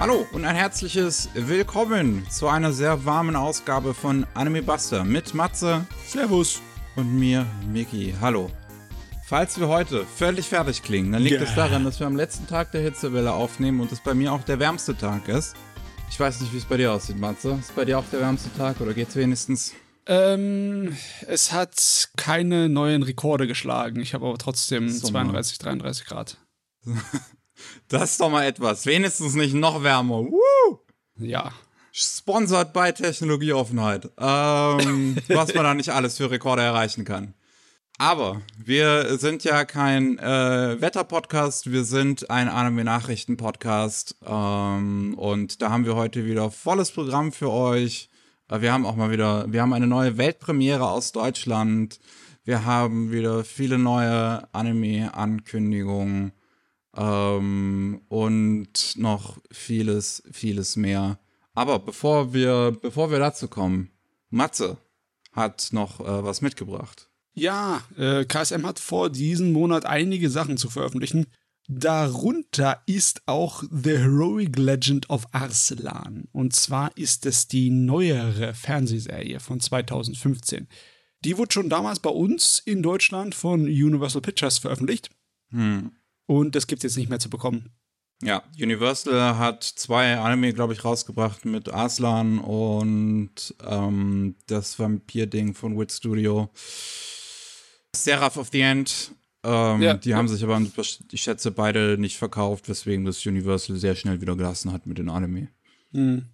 Hallo und ein herzliches Willkommen zu einer sehr warmen Ausgabe von Anime Buster mit Matze. Servus. Und mir, Miki. Hallo. Falls wir heute völlig fertig klingen, dann liegt es yeah. daran, dass wir am letzten Tag der Hitzewelle aufnehmen und es bei mir auch der wärmste Tag ist. Ich weiß nicht, wie es bei dir aussieht, Matze. Ist bei dir auch der wärmste Tag oder geht's wenigstens? Ähm, es hat keine neuen Rekorde geschlagen. Ich habe aber trotzdem Sommer. 32, 33 Grad. Das ist doch mal etwas. Wenigstens nicht noch wärmer. Woo! Ja. Sponsored bei Technologieoffenheit. Ähm, was man da nicht alles für Rekorde erreichen kann. Aber wir sind ja kein äh, Wetter-Podcast, wir sind ein Anime-Nachrichten-Podcast. Ähm, und da haben wir heute wieder volles Programm für euch. Äh, wir haben auch mal wieder, wir haben eine neue Weltpremiere aus Deutschland. Wir haben wieder viele neue Anime-Ankündigungen ähm, und noch vieles, vieles mehr. Aber bevor wir, bevor wir dazu kommen, Matze hat noch äh, was mitgebracht. Ja, äh, KSM hat vor, diesen Monat einige Sachen zu veröffentlichen. Darunter ist auch The Heroic Legend of Arslan. Und zwar ist es die neuere Fernsehserie von 2015. Die wurde schon damals bei uns in Deutschland von Universal Pictures veröffentlicht. Hm. Und das gibt es jetzt nicht mehr zu bekommen. Ja, Universal hat zwei Anime, glaube ich, rausgebracht mit Aslan und ähm, das Vampir-Ding von Wit Studio. Seraph of the End. Ähm, ja, die haben sich aber, ich schätze, beide nicht verkauft, weswegen das Universal sehr schnell wieder gelassen hat mit den Anime. Hm.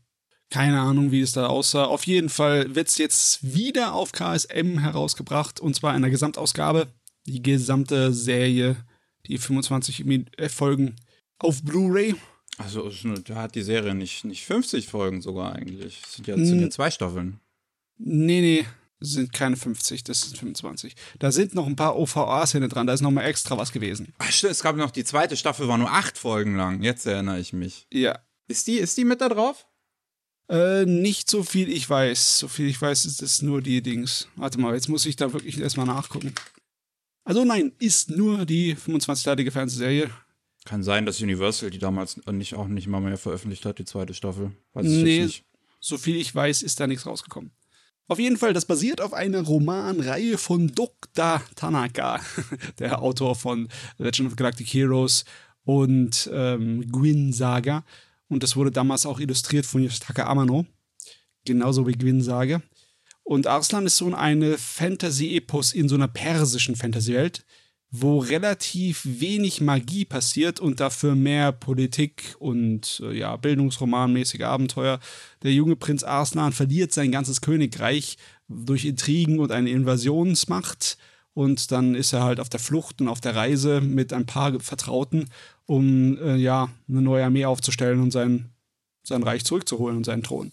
Keine Ahnung, wie es da aussah. Auf jeden Fall wird es jetzt wieder auf KSM herausgebracht und zwar in der Gesamtausgabe. Die gesamte Serie die 25 äh, Folgen auf Blu-ray. Also da hat die Serie nicht, nicht 50 Folgen sogar eigentlich. Das sind ja, das sind ja zwei Staffeln. Nee, nee, das sind keine 50, das sind 25. Da sind noch ein paar OVAs hinten dran, da ist noch mal extra was gewesen. Ach, es gab noch die zweite Staffel, war nur acht Folgen lang. Jetzt erinnere ich mich. Ja. Ist die, ist die mit da drauf? Äh, nicht so viel ich weiß. So viel ich weiß, ist es nur die Dings. Warte mal, jetzt muss ich da wirklich erstmal nachgucken. Also nein, ist nur die 25-teilige Fernsehserie. Kann sein, dass Universal die damals nicht, auch nicht mal mehr veröffentlicht hat, die zweite Staffel. Weiß nee, so viel ich weiß, ist da nichts rausgekommen. Auf jeden Fall, das basiert auf einer Romanreihe von Dr. Tanaka, der Autor von Legend of Galactic Heroes und ähm, Gwyn Saga. Und das wurde damals auch illustriert von Yoshitaka Amano. Genauso wie Gwyn Saga. Und Arslan ist so eine Fantasy-Epos in so einer persischen Fantasy-Welt, wo relativ wenig Magie passiert und dafür mehr Politik und äh, ja, Bildungsromanmäßige Abenteuer. Der junge Prinz Arslan verliert sein ganzes Königreich durch Intrigen und eine Invasionsmacht. Und dann ist er halt auf der Flucht und auf der Reise mit ein paar Vertrauten, um äh, ja, eine neue Armee aufzustellen und sein, sein Reich zurückzuholen und seinen Thron.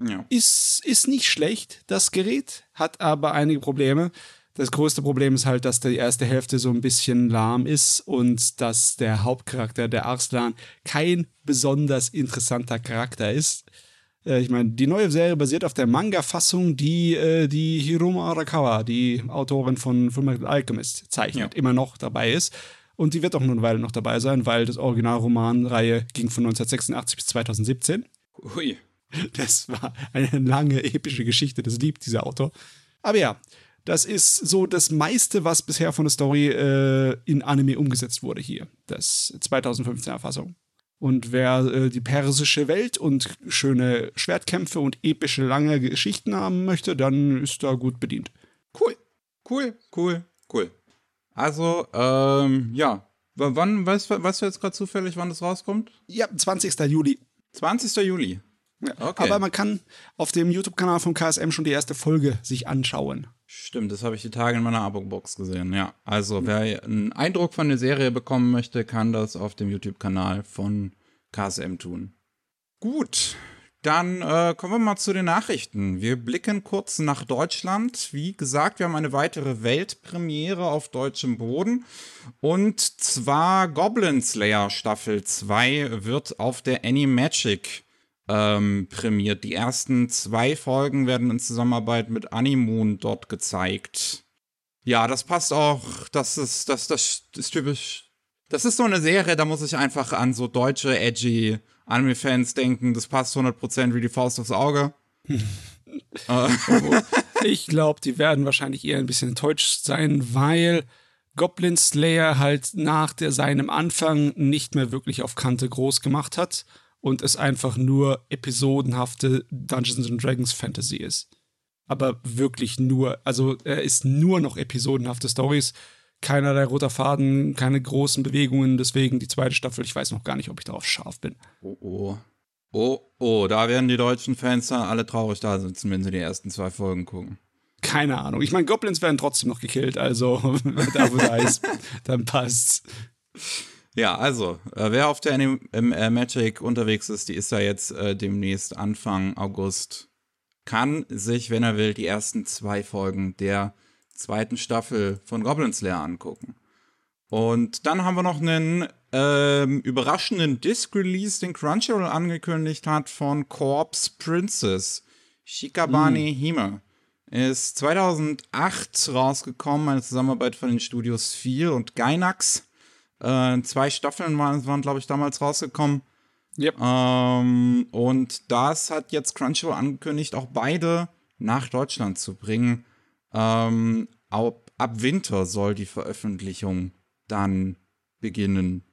Ja. Ist, ist nicht schlecht, das Gerät, hat aber einige Probleme. Das größte Problem ist halt, dass die erste Hälfte so ein bisschen lahm ist und dass der Hauptcharakter, der Arslan, kein besonders interessanter Charakter ist. Äh, ich meine, die neue Serie basiert auf der Manga-Fassung, die äh, die Hiroma Arakawa, die Autorin von Fullmetal Alchemist, zeichnet, ja. immer noch dabei ist. Und die wird auch nur eine Weile noch dabei sein, weil das Originalromanreihe ging von 1986 bis 2017. Hui. Das war eine lange, epische Geschichte. Das liebt dieser Autor. Aber ja, das ist so das meiste, was bisher von der Story äh, in Anime umgesetzt wurde hier. Das 2015er Fassung. Und wer äh, die persische Welt und schöne Schwertkämpfe und epische lange Geschichten haben möchte, dann ist da gut bedient. Cool. Cool, cool, cool. Also, ähm, ja. W wann, weißt, weißt du jetzt gerade zufällig, wann das rauskommt? Ja, 20. Juli. 20. Juli. Okay. Aber man kann auf dem YouTube-Kanal von KSM schon die erste Folge sich anschauen. Stimmt, das habe ich die Tage in meiner Abo-Box gesehen, ja. Also, wer einen Eindruck von der Serie bekommen möchte, kann das auf dem YouTube-Kanal von KSM tun. Gut, dann äh, kommen wir mal zu den Nachrichten. Wir blicken kurz nach Deutschland. Wie gesagt, wir haben eine weitere Weltpremiere auf deutschem Boden. Und zwar Goblin Slayer Staffel 2 wird auf der Animagic ähm, prämiert. Die ersten zwei Folgen werden in Zusammenarbeit mit Animoon dort gezeigt. Ja, das passt auch. Das ist, das, das ist typisch, Das ist so eine Serie, da muss ich einfach an so deutsche, edgy Anime-Fans denken. Das passt 100% wie die Faust aufs Auge. ich glaube, die werden wahrscheinlich eher ein bisschen enttäuscht sein, weil Goblin Slayer halt nach der, seinem Anfang nicht mehr wirklich auf Kante groß gemacht hat und es einfach nur episodenhafte Dungeons and Dragons Fantasy ist. Aber wirklich nur, also er ist nur noch episodenhafte Stories, keinerlei roter Faden, keine großen Bewegungen, deswegen die zweite Staffel, ich weiß noch gar nicht, ob ich darauf scharf bin. Oh, oh. Oh, oh, da werden die deutschen Fans dann alle traurig da sitzen, wenn sie die ersten zwei Folgen gucken. Keine Ahnung. Ich meine, Goblins werden trotzdem noch gekillt, also da wo da ist, dann passt's. Ja, also, äh, wer auf der Anim äh, Magic unterwegs ist, die ist ja jetzt äh, demnächst Anfang August, kann sich, wenn er will, die ersten zwei Folgen der zweiten Staffel von Goblin Slayer angucken. Und dann haben wir noch einen ähm, überraschenden Disc-Release, den Crunchyroll angekündigt hat, von Corpse Princess. Shikabane mm. Hime. Ist 2008 rausgekommen, eine Zusammenarbeit von den Studios 4 und Gainax. Äh, zwei Staffeln waren, waren glaube ich, damals rausgekommen. Yep. Ähm, und das hat jetzt Crunchyroll angekündigt, auch beide nach Deutschland zu bringen. Ähm, ab, ab Winter soll die Veröffentlichung dann beginnen.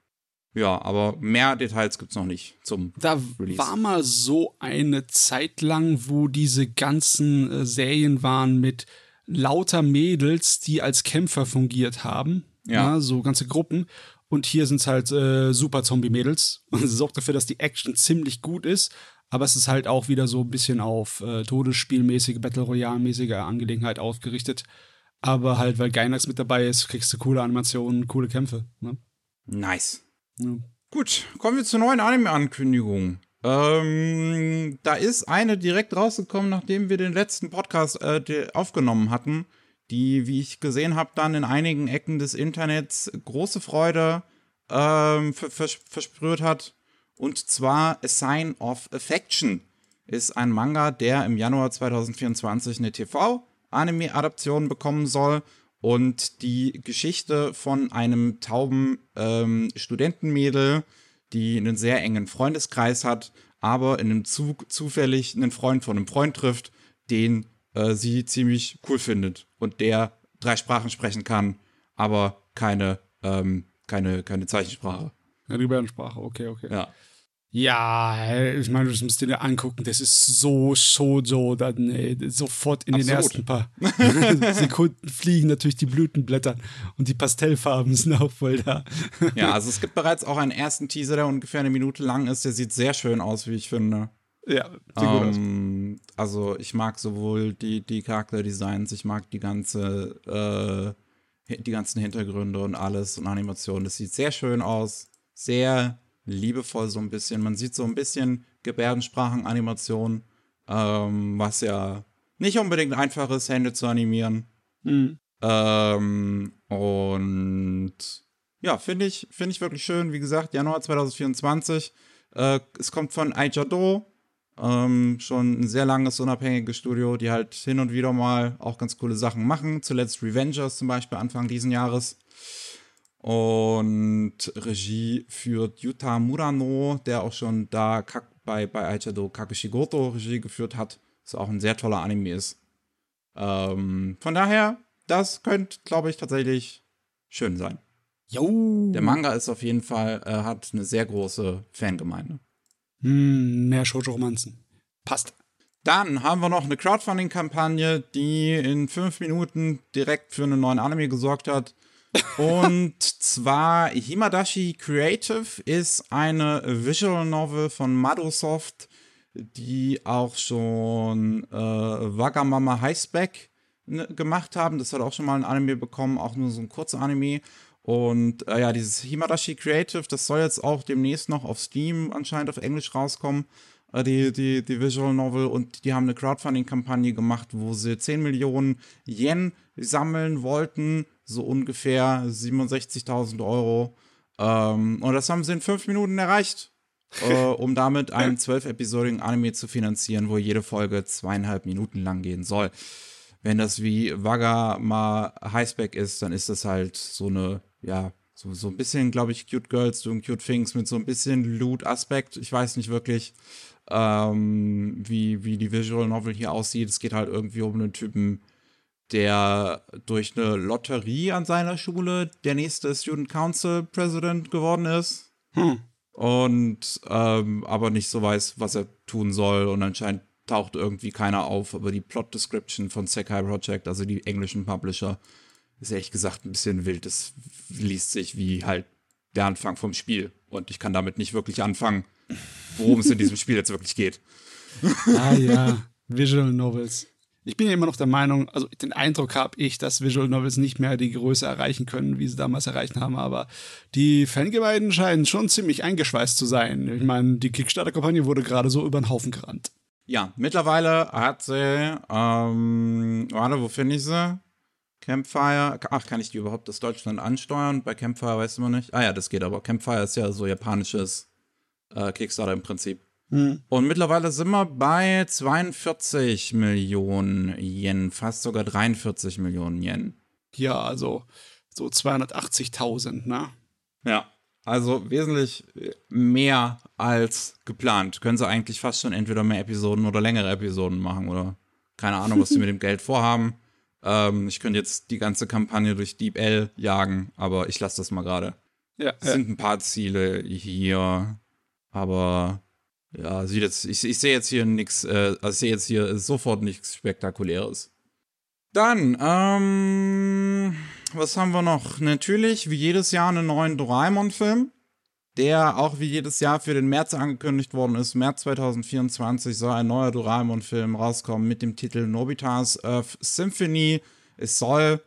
Ja, aber mehr Details gibt es noch nicht zum da Release. war mal so eine Zeit lang, wo diese ganzen äh, Serien waren mit lauter Mädels, die als Kämpfer fungiert haben. Ja. ja so ganze Gruppen. Und hier sind es halt äh, super Zombie-Mädels. Und es sorgt dafür, dass die Action ziemlich gut ist. Aber es ist halt auch wieder so ein bisschen auf äh, Todesspielmäßige, Battle Royale-mäßige Angelegenheit ausgerichtet. Aber halt, weil Gainax mit dabei ist, kriegst du coole Animationen, coole Kämpfe. Ne? Nice. Ja. Gut, kommen wir zur neuen Anime-Ankündigung. Ähm, da ist eine direkt rausgekommen, nachdem wir den letzten Podcast äh, aufgenommen hatten, die, wie ich gesehen habe, dann in einigen Ecken des Internets große Freude ähm, vers versprüht hat. Und zwar A Sign of Affection ist ein Manga, der im Januar 2024 eine TV-Anime-Adaption bekommen soll und die Geschichte von einem tauben ähm, Studentenmädel, die einen sehr engen Freundeskreis hat, aber in einem Zug zufällig einen Freund von einem Freund trifft, den äh, sie ziemlich cool findet und der drei Sprachen sprechen kann, aber keine, ähm, keine, keine Zeichensprache. Ja, Gebärdensprache, okay, okay. Ja. Ja, ich meine, das musst du dir angucken. Das ist so, so, so, dann ey, sofort in Absolut. den ersten paar Sekunden fliegen natürlich die Blütenblätter und die Pastellfarben sind auch voll da. ja, also es gibt bereits auch einen ersten Teaser, der ungefähr eine Minute lang ist. Der sieht sehr schön aus, wie ich finde. Ja, ähm, also ich mag sowohl die, die Charakterdesigns, ich mag die ganze, äh, die ganzen Hintergründe und alles und Animationen. Das sieht sehr schön aus. Sehr liebevoll so ein bisschen. Man sieht so ein bisschen Gebärdensprachenanimation, ähm, was ja nicht unbedingt einfach ist, Hände zu animieren. Mhm. Ähm, und ja, finde ich, finde ich wirklich schön. Wie gesagt, Januar 2024. Äh, es kommt von Aijado, ähm, schon ein sehr langes unabhängiges Studio, die halt hin und wieder mal auch ganz coole Sachen machen. Zuletzt Revengers zum Beispiel Anfang diesen Jahres. Und Regie führt Yuta Murano, der auch schon da bei, bei Aichado Kakishigoto Regie geführt hat. Was auch ein sehr toller Anime ist. Ähm, von daher, das könnte, glaube ich, tatsächlich schön sein. Jo. Der Manga ist auf jeden Fall, äh, hat eine sehr große Fangemeinde. Hm, mehr Shoujo-Romanzen. Passt. Dann haben wir noch eine Crowdfunding-Kampagne, die in fünf Minuten direkt für einen neuen Anime gesorgt hat. Und zwar Himadashi Creative ist eine Visual Novel von Madosoft, die auch schon äh, Wagamama Highspec ne, gemacht haben. Das hat auch schon mal ein Anime bekommen, auch nur so ein kurzer Anime. Und äh, ja, dieses Himadashi Creative, das soll jetzt auch demnächst noch auf Steam anscheinend auf Englisch rauskommen, äh, die, die, die Visual Novel. Und die haben eine Crowdfunding-Kampagne gemacht, wo sie 10 Millionen Yen sammeln wollten so ungefähr 67.000 Euro. Ähm, und das haben sie in fünf Minuten erreicht, äh, um damit einen zwölf-episodigen Anime zu finanzieren, wo jede Folge zweieinhalb Minuten lang gehen soll. Wenn das wie Waga mal Highspec ist, dann ist das halt so eine, ja, so, so ein bisschen, glaube ich, Cute Girls doing Cute Things mit so ein bisschen Loot-Aspekt. Ich weiß nicht wirklich, ähm, wie, wie die Visual Novel hier aussieht. Es geht halt irgendwie um einen Typen, der durch eine Lotterie an seiner Schule der nächste Student Council President geworden ist. Hm. Und ähm, aber nicht so weiß, was er tun soll. Und anscheinend taucht irgendwie keiner auf. Aber die Plot Description von Sekai Project, also die englischen Publisher, ist ehrlich gesagt ein bisschen wild. Das liest sich wie halt der Anfang vom Spiel. Und ich kann damit nicht wirklich anfangen, worum es in diesem Spiel jetzt wirklich geht. Ah ja, Visual Novels. Ich bin ja immer noch der Meinung, also den Eindruck habe ich, dass Visual Novels nicht mehr die Größe erreichen können, wie sie damals erreicht haben, aber die Fangemeinden scheinen schon ziemlich eingeschweißt zu sein. Ich meine, die Kickstarter-Kampagne wurde gerade so über den Haufen gerannt. Ja, mittlerweile hat sie, ähm, warte, wo finde ich sie? Campfire. Ach, kann ich die überhaupt das Deutschland ansteuern? Bei Campfire weiß man nicht. Ah ja, das geht aber. Campfire ist ja so japanisches äh, Kickstarter im Prinzip. Hm. Und mittlerweile sind wir bei 42 Millionen Yen, fast sogar 43 Millionen Yen. Ja, also so 280.000, ne? Ja. Also wesentlich mehr als geplant. Können sie eigentlich fast schon entweder mehr Episoden oder längere Episoden machen oder keine Ahnung, was sie mit dem Geld vorhaben. Ähm, ich könnte jetzt die ganze Kampagne durch Deep L jagen, aber ich lasse das mal gerade. Ja, Es sind ein paar Ziele hier, aber ja, sieht jetzt, ich, ich sehe jetzt hier nichts, äh, also ich sehe jetzt hier sofort nichts Spektakuläres. Dann, ähm, was haben wir noch? Natürlich, wie jedes Jahr, einen neuen Doraemon-Film, der auch wie jedes Jahr für den März angekündigt worden ist. März 2024 soll ein neuer Doraemon-Film rauskommen mit dem Titel Nobitas Earth Symphony. Es soll,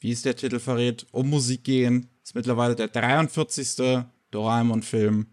wie es der Titel verrät, um Musik gehen. Ist mittlerweile der 43. Doraemon-Film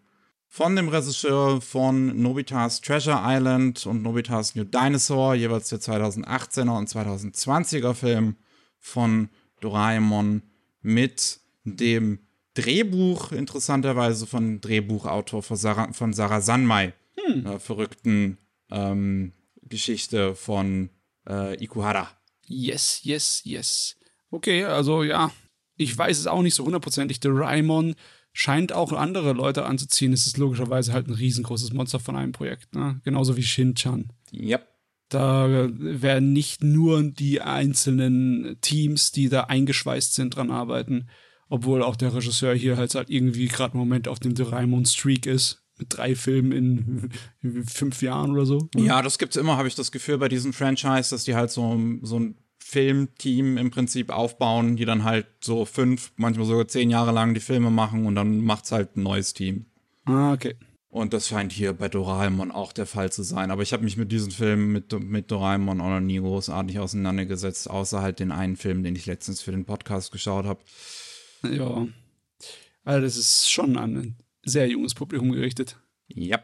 von dem Regisseur von Nobitas Treasure Island und Nobitas New Dinosaur, jeweils der 2018er und 2020er Film von Doraemon mit dem Drehbuch, interessanterweise von Drehbuchautor von Sarah, von Sarah Sanmai, äh, verrückten ähm, Geschichte von äh, Ikuhara. Yes, yes, yes. Okay, also ja, ich weiß es auch nicht so hundertprozentig. Doraemon scheint auch andere Leute anzuziehen. Es ist logischerweise halt ein riesengroßes Monster von einem Projekt, ne? Genauso wie Shin-Chan. Yep. Da werden nicht nur die einzelnen Teams, die da eingeschweißt sind, dran arbeiten, obwohl auch der Regisseur hier halt, halt irgendwie gerade im Moment auf dem Doraemon-Streak ist. Mit drei Filmen in, in fünf Jahren oder so. Ja, das gibt's immer, habe ich das Gefühl, bei diesen Franchise, dass die halt so, so ein Filmteam im Prinzip aufbauen, die dann halt so fünf, manchmal sogar zehn Jahre lang die Filme machen und dann macht's halt ein neues Team. Ah, okay. Und das scheint hier bei Doraemon auch der Fall zu sein. Aber ich habe mich mit diesen Filmen, mit, mit Doraemon auch noch nie großartig auseinandergesetzt, außer halt den einen Film, den ich letztens für den Podcast geschaut habe. Ja. Also das ist schon an ein sehr junges Publikum gerichtet. Ja.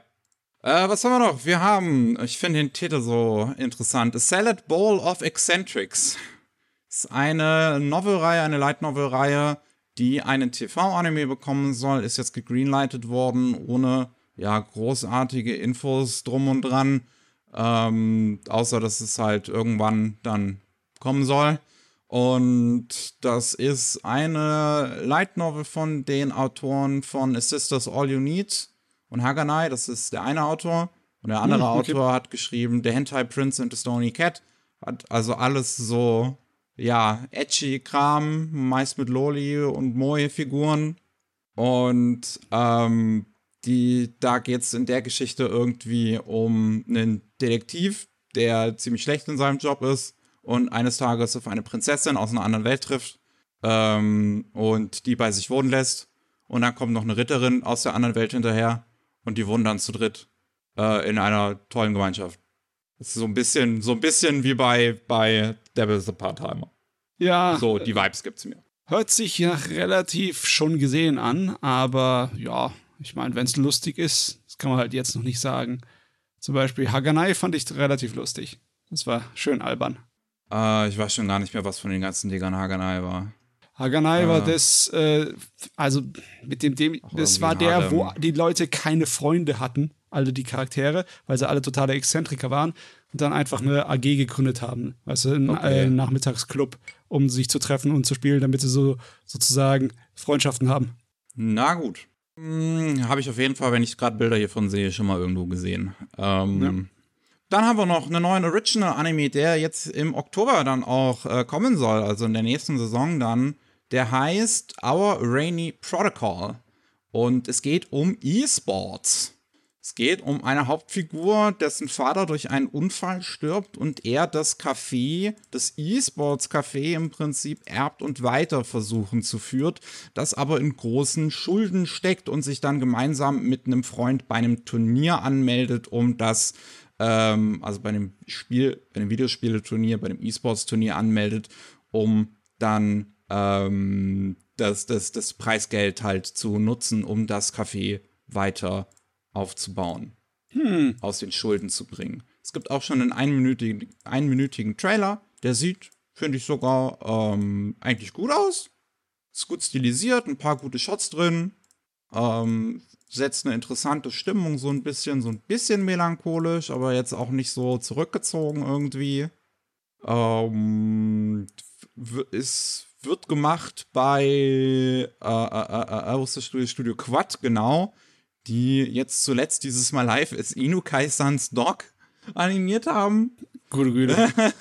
Äh, was haben wir noch? Wir haben, ich finde den Titel so interessant, A Salad Bowl of Eccentrics. ist eine Novelreihe, eine Light Novel-Reihe, die einen TV-Anime bekommen soll, ist jetzt gegreenlightet worden, ohne ja großartige Infos drum und dran. Ähm, außer dass es halt irgendwann dann kommen soll. Und das ist eine Light Novel von den Autoren von A Sisters All You Need und Haganai. Das ist der eine Autor. Und der andere Hm, okay. Autor hat geschrieben The Hentai Prince and the Stony Cat. Hat also alles so, ja, edgy Kram, meist mit Loli und Moe-Figuren. Und ähm, die, da geht es in der Geschichte irgendwie um einen Detektiv, der ziemlich schlecht in seinem Job ist und eines Tages auf eine Prinzessin aus einer anderen Welt trifft ähm, und die bei sich wohnen lässt. Und dann kommt noch eine Ritterin aus der anderen Welt hinterher und die wohnen dann zu dritt äh, in einer tollen Gemeinschaft. Das ist so ein bisschen, so ein bisschen wie bei, bei Devil's a Part-Timer. Ja, So, die Vibes gibt's mir. hört sich nach relativ schon gesehen an, aber ja, ich meine, wenn es lustig ist, das kann man halt jetzt noch nicht sagen. Zum Beispiel Haganai fand ich relativ lustig. Das war schön albern. Äh, ich weiß schon gar nicht mehr, was von den ganzen Dingern Haganai war. Haganai Ah. war das, äh, also mit dem, dem das war der, wo Harlem. die Leute keine Freunde hatten, alle die Charaktere, weil sie alle totale Exzentriker waren. dann einfach eine AG gegründet haben, weißt du, einen Okay. äh, Nachmittagsclub, um sich zu treffen und zu spielen, damit sie so sozusagen Freundschaften haben. Na gut. Hm, Habe ich auf jeden Fall, wenn ich gerade Bilder hiervon sehe, schon mal irgendwo gesehen. Ähm, Dann haben wir noch einen neuen Original-Anime, der jetzt im Oktober dann auch äh, kommen soll, also in der nächsten Saison dann. Der heißt Our Rainy Protocol. Und es geht um E-Sports. Es geht um eine Hauptfigur, dessen Vater durch einen Unfall stirbt und er das Café, das E-Sports-Café im Prinzip erbt und weiter versuchen zu führt, das aber in großen Schulden steckt und sich dann gemeinsam mit einem Freund bei einem Turnier anmeldet, um das, ähm, also bei einem Spiel, bei einem Videospieleturnier, bei einem E-Sports-Turnier anmeldet, um dann ähm, das, das, das Preisgeld halt zu nutzen, um das Café weiter aufzubauen, aus den Schulden zu bringen. Es gibt auch schon einen einminütigen, einminütigen Trailer, der sieht, finde ich sogar, ähm, eigentlich gut aus. Ist gut stilisiert, ein paar gute Shots drin, ähm, setzt eine interessante Stimmung so ein bisschen, so ein bisschen melancholisch, aber jetzt auch nicht so zurückgezogen irgendwie. Ähm, ist, wird gemacht bei, äh, äh, äh, äh, wo ist das Studio? Studio Quad, genau, die jetzt zuletzt dieses Mal live als Inukai-Sans Dog animiert haben. Gute Güte.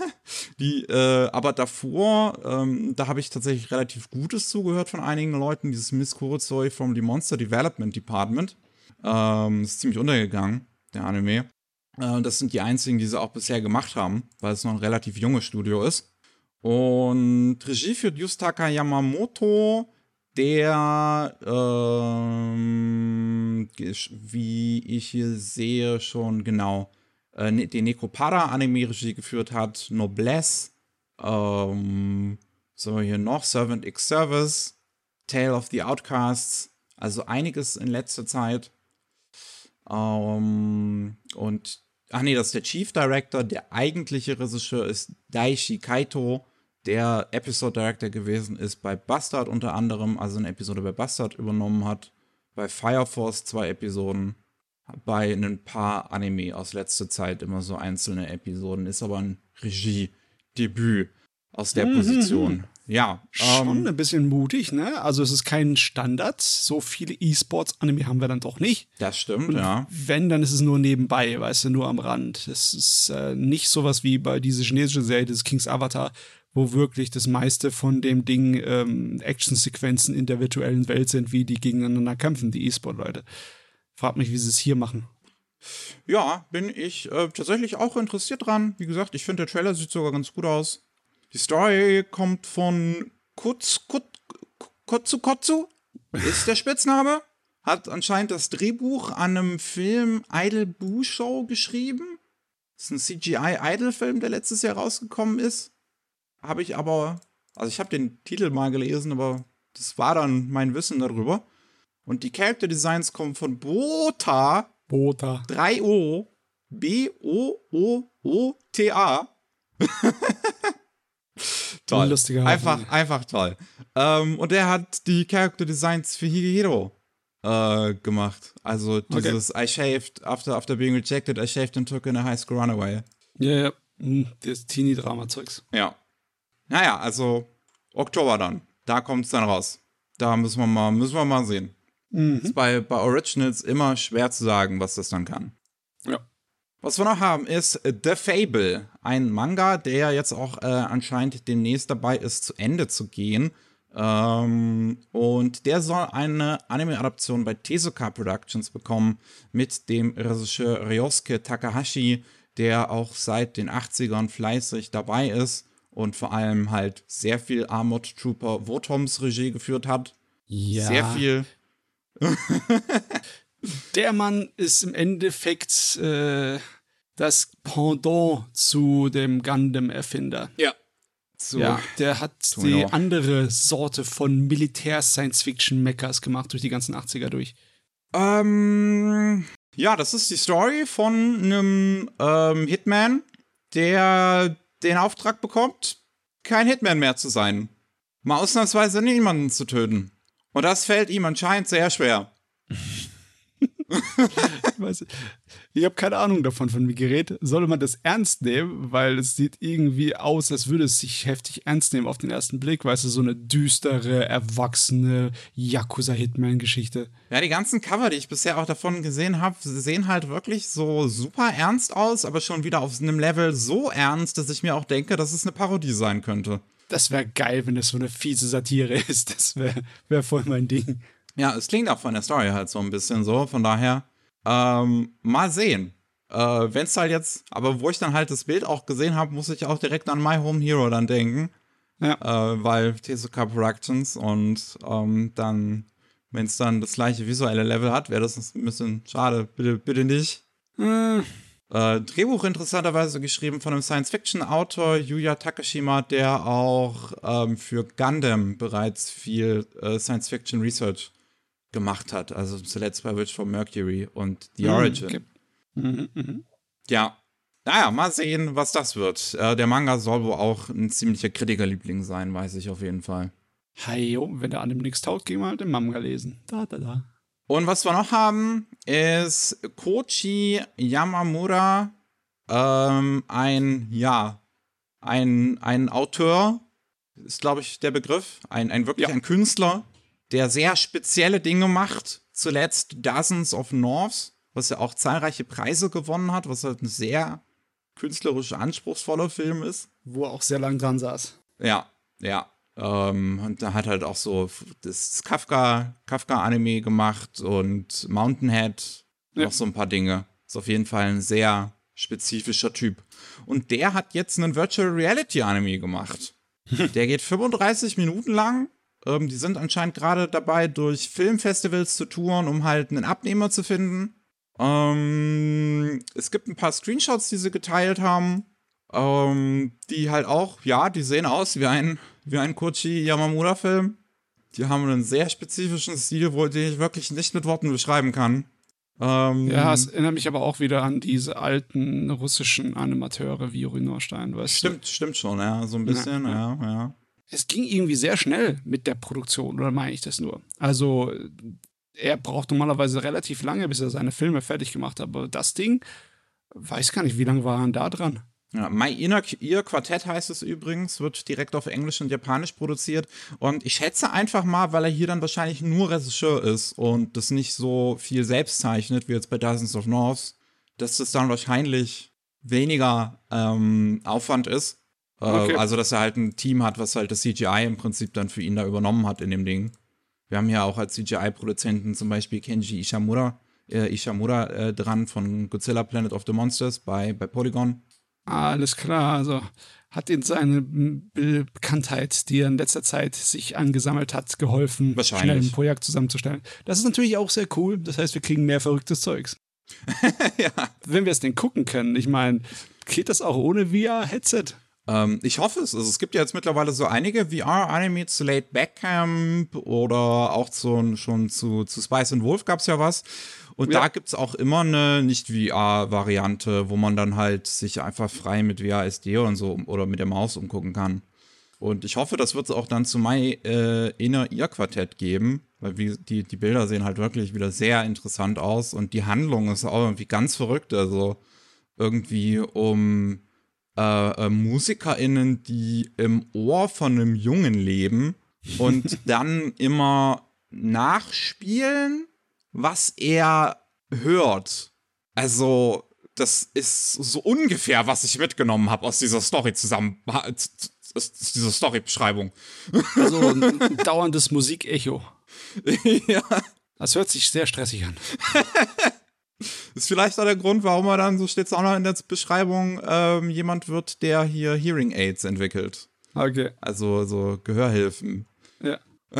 Die, äh, aber davor, ähm, da habe ich tatsächlich relativ Gutes zugehört von einigen Leuten. Dieses Miss Kurotsoi from the Monster Development Department. Ähm, ist ziemlich untergegangen, der Anime. Äh, das sind die einzigen, die sie auch bisher gemacht haben, weil es noch ein relativ junges Studio ist. Und Regie führt Yustaka Yamamoto, der, ähm, wie ich hier sehe, schon genau äh, ne- den Necropara-Anime-Regie geführt hat, Noblesse, ähm, so hier noch, Servant X Service, Tale of the Outcasts, also einiges in letzter Zeit. Ähm, und, ach nee, das ist der Chief Director, der eigentliche Regisseur ist Daishi Kaito, der Episode Director gewesen ist bei Bastard unter anderem, also eine Episode bei Bastard übernommen hat, bei Fire Force zwei Episoden, bei ein paar Anime aus letzter Zeit immer so einzelne Episoden, ist aber ein Regiedebüt aus der Position. Ja, Schon ähm, ein bisschen mutig, ne? Also es ist kein Standard. So viele E-Sports-Anime haben wir dann doch nicht. das stimmt, ja. Wenn, dann ist es nur nebenbei, weißt du, nur am Rand. Es ist äh, nicht sowas wie bei dieser chinesischen Serie des Kings Avatar, wo wirklich das meiste von dem Ding ähm, Actionsequenzen in der virtuellen Welt sind, wie die gegeneinander kämpfen, die E-Sport-Leute. Frag mich, wie sie es hier machen. Ja, bin ich äh, tatsächlich auch interessiert dran. Wie gesagt, ich finde, der Trailer sieht sogar ganz gut aus. Die Story kommt von Kutz, Kut, Kotzu Kotzu, ist der Spitzname. Hat anscheinend das Drehbuch an einem Film Idle Boo Show geschrieben. Das ist ein CGI-Idle-Film, der letztes Jahr rausgekommen ist. Habe ich aber, also ich habe den Titel mal gelesen, aber das war dann mein Wissen darüber. Und die Character Designs kommen von Bota, Bota. 3O B-O-O-O-T-A. toll. Lustiger einfach, einfach toll. Ähm, und er hat die Character Designs für Higehiro äh, gemacht. Also dieses I shaved after, after being rejected, I shaved and took in a high school runaway. Ja, ja. Hm, Das Teenie-Drama-Zeugs. Ja. Naja, also Oktober dann. Da kommt es dann raus. Da müssen wir mal, müssen wir mal sehen. Ist bei, bei Originals immer schwer zu sagen, was das dann kann. Ja. Was wir noch haben, ist The Fable, ein Manga, der jetzt auch äh, anscheinend demnächst dabei ist, zu Ende zu gehen. Ähm, und der soll eine Anime-Adaption bei Tezuka Productions bekommen mit dem Regisseur Ryosuke Takahashi, der auch seit den 80ern fleißig dabei ist und vor allem halt sehr viel Armored Trooper Wotoms Regie geführt hat. Ja. Sehr viel. Der Mann ist im Endeffekt äh, das Pendant zu dem Gundam-Erfinder. Ja. So. Ja, der hat die Genau. andere Sorte von Militär-Science-Fiction-Meckers gemacht durch die ganzen 80er durch. Ähm, ja, das ist die Story von einem ähm, Hitman, der den Auftrag bekommt, kein Hitman mehr zu sein. Mal ausnahmsweise niemanden zu töten. Und das fällt ihm anscheinend sehr schwer. ich ich habe keine Ahnung davon, von wie gerät. Soll man das ernst nehmen? Weil es sieht irgendwie aus, als würde es sich heftig ernst nehmen auf den ersten Blick. Weißt du, so eine düstere, erwachsene Yakuza-Hitman-Geschichte. Ja, die ganzen Cover, die ich bisher auch davon gesehen habe, sehen halt wirklich so super ernst aus, aber schon wieder auf einem Level so ernst, dass ich mir auch denke, dass es eine Parodie sein könnte. Das wäre geil, wenn das so eine fiese Satire ist. Das wäre wär voll mein Ding. Ja, es klingt auch von der Story halt so ein bisschen so. Von daher, ähm, mal sehen. Äh, Wenn es halt jetzt, aber wo ich dann halt das Bild auch gesehen habe, muss ich auch direkt an My Home Hero dann denken. Ja. Äh, weil Tezuka Productions und ähm, dann, wenn es dann das gleiche visuelle Level hat, wäre das ein bisschen schade. Bitte, bitte nicht. Hm. Äh, Drehbuch interessanterweise geschrieben von einem Science-Fiction-Autor Yuya Takashima, der auch ähm, für Gundam bereits viel äh, Science-Fiction-Research gemacht hat. Also zuletzt bei Witch from Mercury und The mhm, Origin. Okay. Mhm, mh. Ja. Naja, mal sehen, was das wird. Äh, der Manga soll wohl auch ein ziemlicher Kritikerliebling sein, weiß ich auf jeden Fall. Hey, wenn der Anime nichts taugt, gehen wir halt den Manga lesen. Da, da, da. Und was wir noch haben, ist Kochi Yamamura, ähm, ein, ja, ein, ein Autor, ist glaube ich der Begriff, ein, ein wirklich ja. ein Künstler, der sehr spezielle Dinge macht. Zuletzt Dozens of Norths, was ja auch zahlreiche Preise gewonnen hat, was halt ein sehr künstlerisch anspruchsvoller Film ist. Wo er auch sehr lang dran saß. Ja, ja. Ähm, und da hat halt auch so das Kafka, Kafka-Anime gemacht und Mountainhead, ja. noch so ein paar Dinge. Ist auf jeden Fall ein sehr spezifischer Typ. Und der hat jetzt einen Virtual Reality Anime gemacht. der geht 35 Minuten lang ähm, die sind anscheinend gerade dabei, durch Filmfestivals zu touren, um halt einen Abnehmer zu finden. Ähm, es gibt ein paar Screenshots, die sie geteilt haben, ähm, die halt auch, ja, die sehen aus wie ein, wie ein Kochi Yamamura-Film. Die haben einen sehr spezifischen Stil, wo, den ich wirklich nicht mit Worten beschreiben kann. Ähm, ja, es erinnert mich aber auch wieder an diese alten russischen Animateure wie Uri Norstein, weißt Stimmt, du? stimmt schon, ja, so ein bisschen, ja, ja. ja es ging irgendwie sehr schnell mit der Produktion, oder meine ich das nur? Also, er braucht normalerweise relativ lange, bis er seine Filme fertig gemacht hat, aber das Ding, weiß gar nicht, wie lange war er da dran? Ja, My Inner Ear Quartett heißt es übrigens, wird direkt auf Englisch und Japanisch produziert. Und ich schätze einfach mal, weil er hier dann wahrscheinlich nur Regisseur ist und das nicht so viel selbst zeichnet wie jetzt bei Dozens of Norths, dass das dann wahrscheinlich weniger ähm, Aufwand ist. Äh, okay. Also, dass er halt ein Team hat, was halt das CGI im Prinzip dann für ihn da übernommen hat in dem Ding. Wir haben ja auch als CGI-Produzenten zum Beispiel Kenji Ishamura, äh, Ishamura äh, dran von Godzilla Planet of the Monsters bei, bei Polygon. Alles klar, also hat in seine Bekanntheit, die er in letzter Zeit sich angesammelt hat, geholfen, schnell ein Projekt zusammenzustellen. Das ist natürlich auch sehr cool. Das heißt, wir kriegen mehr verrücktes Zeugs. ja. Wenn wir es denn gucken können, ich meine, geht das auch ohne VR-Headset? Ähm, ich hoffe es. Also es gibt ja jetzt mittlerweile so einige VR-Anime zu Late Backcamp oder auch zu, schon zu, zu Spice and Wolf gab es ja was. Und ja. da gibt es auch immer eine Nicht-VR-Variante, wo man dann halt sich einfach frei mit VR-SD und so oder mit der Maus umgucken kann. Und ich hoffe, das wird es auch dann zu My äh, Inner Ear Quartett geben, weil wie, die, die Bilder sehen halt wirklich wieder sehr interessant aus und die Handlung ist auch irgendwie ganz verrückt. Also irgendwie um äh, äh, MusikerInnen, die im Ohr von einem Jungen leben und dann immer nachspielen, was er hört. Also, das ist so ungefähr, was ich mitgenommen habe aus dieser Story zusammen, aus dieser Story-Beschreibung. Also ein dauerndes Musikecho. ja. Das hört sich sehr stressig an. ist vielleicht auch der Grund, warum er dann, so steht es auch noch in der Beschreibung, ähm, jemand wird, der hier Hearing Aids entwickelt. Okay. Also so Gehörhilfen. Ja.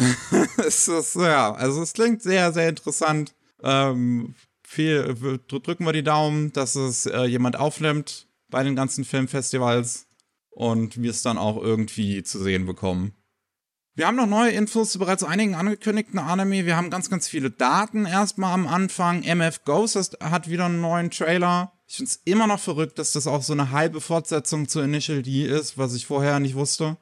es ist, ja, also es klingt sehr, sehr interessant. Ähm, viel, drücken wir die Daumen, dass es äh, jemand aufnimmt bei den ganzen Filmfestivals und wir es dann auch irgendwie zu sehen bekommen. Wir haben noch neue Infos zu bereits einigen angekündigten Anime. Wir haben ganz, ganz viele Daten erstmal am Anfang. MF Ghost hat wieder einen neuen Trailer. Ich finde es immer noch verrückt, dass das auch so eine halbe Fortsetzung zu Initial D ist, was ich vorher nicht wusste.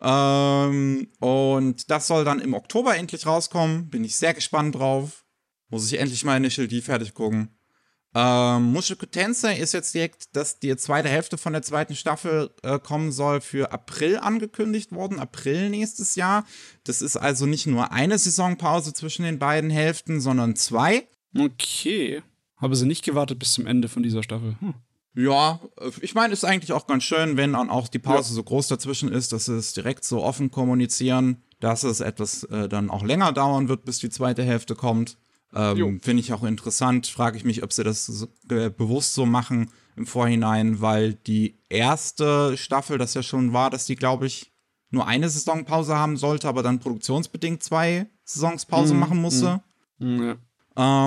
Ähm, und das soll dann im Oktober endlich rauskommen. Bin ich sehr gespannt drauf. Muss ich endlich mal Initial D fertig gucken. Ähm, Mushoku Tensei ist jetzt direkt, dass die zweite Hälfte von der zweiten Staffel äh, kommen soll, für April angekündigt worden. April nächstes Jahr. Das ist also nicht nur eine Saisonpause zwischen den beiden Hälften, sondern zwei. Okay. Habe sie nicht gewartet bis zum Ende von dieser Staffel. Hm. Ja, ich meine, ist eigentlich auch ganz schön, wenn dann auch die Pause ja. so groß dazwischen ist, dass sie es direkt so offen kommunizieren, dass es etwas äh, dann auch länger dauern wird, bis die zweite Hälfte kommt. Ähm, Finde ich auch interessant. Frage ich mich, ob sie das so, äh, bewusst so machen im Vorhinein, weil die erste Staffel, das ja schon war, dass die, glaube ich, nur eine Saisonpause haben sollte, aber dann produktionsbedingt zwei Saisonspause mhm. machen musste. Mhm. Ja.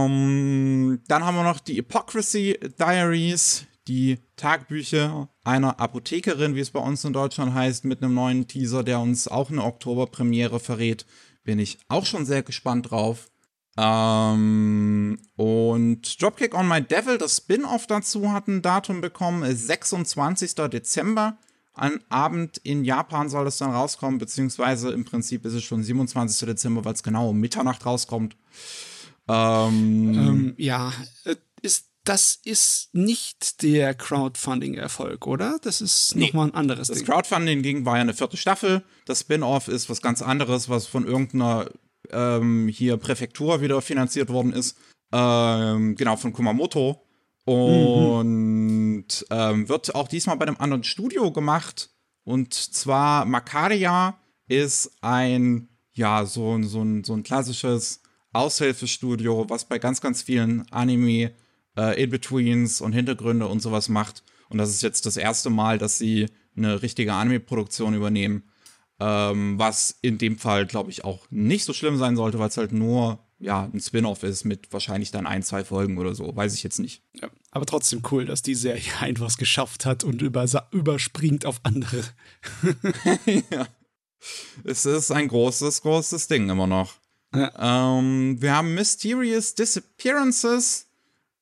Ähm, dann haben wir noch die Hypocrisy Diaries, die Tagbücher einer Apothekerin, wie es bei uns in Deutschland heißt, mit einem neuen Teaser, der uns auch eine Oktoberpremiere verrät. Bin ich auch schon sehr gespannt drauf. Ähm, und Dropkick on My Devil, das Spin-off dazu, hat ein Datum bekommen, 26. Dezember. An Abend in Japan soll es dann rauskommen, beziehungsweise im Prinzip ist es schon 27. Dezember, weil es genau um Mitternacht rauskommt. Ähm, ähm, ja, äh, ist, das ist nicht der Crowdfunding-Erfolg, oder? Das ist nee, nochmal ein anderes das Ding. Das Crowdfunding war ja eine vierte Staffel. Das Spin-off ist was ganz anderes, was von irgendeiner ähm, hier Präfektur wieder finanziert worden ist. Ähm, genau, von Kumamoto. Und mhm. ähm, wird auch diesmal bei einem anderen Studio gemacht. Und zwar Makaria ist ein, ja, so, so, ein, so ein klassisches Aushilfestudio, was bei ganz, ganz vielen Anime äh, In-Betweens und Hintergründe und sowas macht. Und das ist jetzt das erste Mal, dass sie eine richtige Anime-Produktion übernehmen. Ähm, was in dem Fall, glaube ich, auch nicht so schlimm sein sollte, weil es halt nur ja, ein Spin-off ist mit wahrscheinlich dann ein, zwei Folgen oder so. Weiß ich jetzt nicht. Ja, aber trotzdem cool, dass die Serie einfach was geschafft hat und überspringt auf andere. ja. Es ist ein großes, großes Ding immer noch. Ja. Ähm, wir haben Mysterious Disappearances.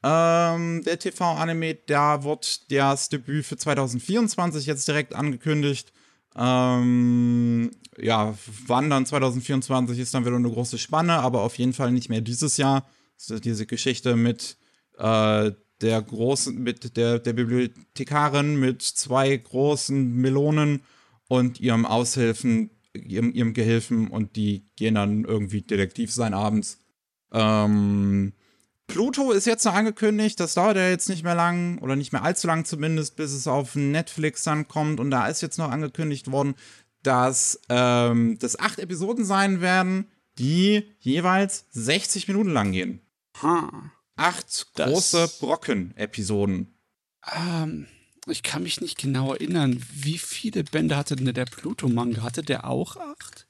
Ähm, der TV-Anime, da wird das Debüt für 2024 jetzt direkt angekündigt. Ähm, ja, wann dann 2024 ist dann wieder eine große Spanne, aber auf jeden Fall nicht mehr dieses Jahr. Diese Geschichte mit äh, der großen, mit der, der Bibliothekarin mit zwei großen Melonen und ihrem Aushilfen, ihrem, ihrem Gehilfen und die gehen dann irgendwie Detektiv sein abends. Ähm, Pluto ist jetzt noch angekündigt, das dauert ja jetzt nicht mehr lang oder nicht mehr allzu lang zumindest, bis es auf Netflix dann kommt. Und da ist jetzt noch angekündigt worden, dass ähm, das acht Episoden sein werden, die jeweils 60 Minuten lang gehen. Ha. Acht das große Brocken-Episoden. Ähm, ich kann mich nicht genau erinnern, wie viele Bände hatte denn der Pluto-Manga? Hatte der auch acht?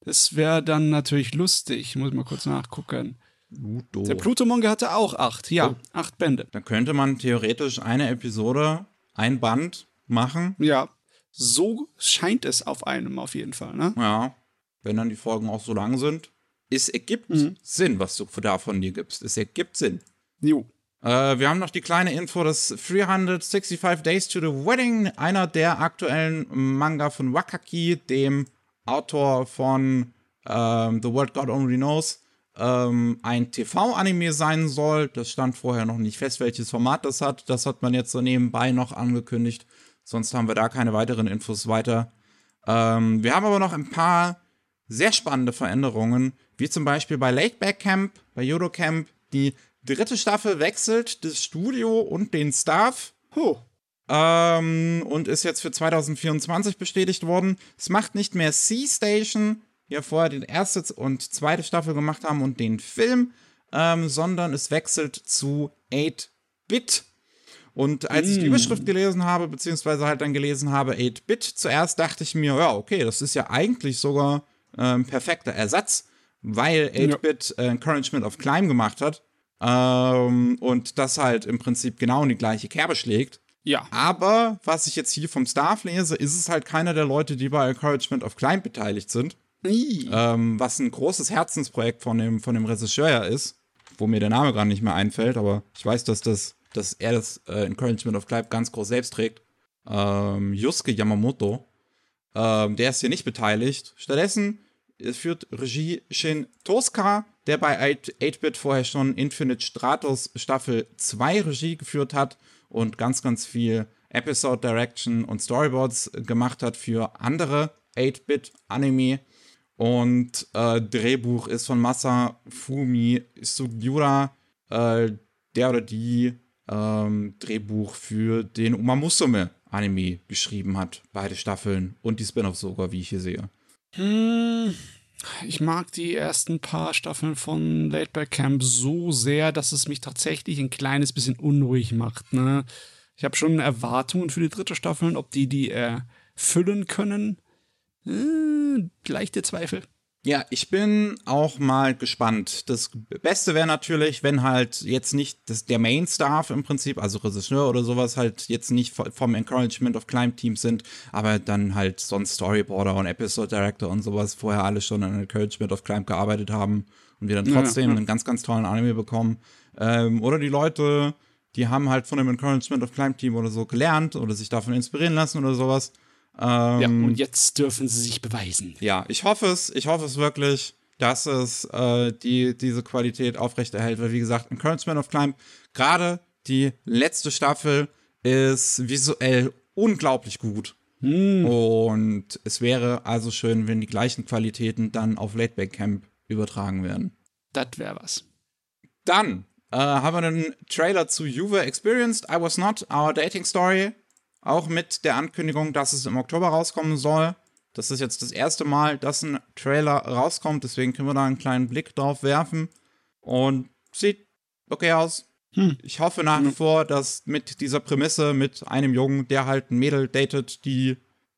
Das wäre dann natürlich lustig. Ich muss mal kurz nachgucken. Pluto. Der Pluto-Manga hatte auch acht, ja, oh. acht Bände. Dann könnte man theoretisch eine Episode, ein Band machen. Ja, so scheint es auf einem auf jeden Fall, ne? Ja, wenn dann die Folgen auch so lang sind. Es ergibt mhm. Sinn, was du da von dir gibst. Es ergibt Sinn. Jo. Äh, wir haben noch die kleine Info, dass 365 Days to the Wedding, einer der aktuellen Manga von Wakaki, dem Autor von ähm, The World God Only Knows, ähm, ein TV-Anime sein soll. Das stand vorher noch nicht fest, welches Format das hat. Das hat man jetzt so nebenbei noch angekündigt. Sonst haben wir da keine weiteren Infos weiter. Ähm, wir haben aber noch ein paar sehr spannende Veränderungen, wie zum Beispiel bei Lateback Camp, bei Yodo Camp. Die dritte Staffel wechselt das Studio und den Staff. Huh. Ähm, und ist jetzt für 2024 bestätigt worden. Es macht nicht mehr C-Station, ja vorher die erste und zweite Staffel gemacht haben und den Film, ähm, sondern es wechselt zu 8-Bit. Und als mm. ich die mm. Überschrift gelesen habe, beziehungsweise halt dann gelesen habe 8-Bit, zuerst dachte ich mir, ja, okay, das ist ja eigentlich sogar ein ähm, perfekter Ersatz, weil 8-Bit ja. äh, Encouragement of Climb gemacht hat. Ähm, und das halt im Prinzip genau in die gleiche Kerbe schlägt. Ja. Aber was ich jetzt hier vom Staff lese, ist es halt keiner der Leute, die bei Encouragement of Climb beteiligt sind. Ähm, was ein großes Herzensprojekt von dem, von dem Regisseur ist, wo mir der Name gerade nicht mehr einfällt, aber ich weiß, dass, das, dass er das äh, Encouragement of Clive ganz groß selbst trägt. Ähm, Yusuke Yamamoto. Ähm, der ist hier nicht beteiligt. Stattdessen Es führt Regie Shin Tosca, der bei 8-Bit vorher schon Infinite Stratos Staffel 2 Regie geführt hat und ganz, ganz viel Episode Direction und Storyboards gemacht hat für andere 8-Bit-Anime. Und äh, Drehbuch ist von Masa Fumi Sugiura, äh, der oder die ähm, Drehbuch für den Umamusume Anime geschrieben hat. Beide Staffeln und die Spin-offs sogar, wie ich hier sehe. Hm, ich mag die ersten paar Staffeln von Late Back Camp so sehr, dass es mich tatsächlich ein kleines bisschen unruhig macht. Ne? Ich habe schon Erwartungen für die dritte Staffel, ob die die erfüllen können. Äh, leichte Zweifel. Ja, ich bin auch mal gespannt. Das Beste wäre natürlich, wenn halt jetzt nicht das, der Main-Staff im Prinzip, also Regisseur oder sowas, halt jetzt nicht vom Encouragement of Climb Team sind, aber dann halt sonst Storyboarder und Episode Director und sowas vorher alle schon an Encouragement of Climb gearbeitet haben und wir dann trotzdem ja, ja. einen ganz, ganz tollen Anime bekommen. Ähm, oder die Leute, die haben halt von dem Encouragement of Climb Team oder so gelernt oder sich davon inspirieren lassen oder sowas. Ähm, ja, und jetzt dürfen sie sich beweisen. Ja, ich hoffe es, ich hoffe es wirklich, dass es äh, die, diese Qualität aufrechterhält, weil wie gesagt, Encouragement of Climb, gerade die letzte Staffel ist visuell unglaublich gut. Hm. Und es wäre also schön, wenn die gleichen Qualitäten dann auf Lateback Camp übertragen werden. Das wäre was. Dann äh, haben wir einen Trailer zu Juve Experienced I Was Not, Our Dating Story. Auch mit der Ankündigung, dass es im Oktober rauskommen soll. Das ist jetzt das erste Mal, dass ein Trailer rauskommt, deswegen können wir da einen kleinen Blick drauf werfen. Und sieht okay aus. Hm. Ich hoffe nach wie hm. vor, dass mit dieser Prämisse, mit einem Jungen, der halt ein Mädel datet, die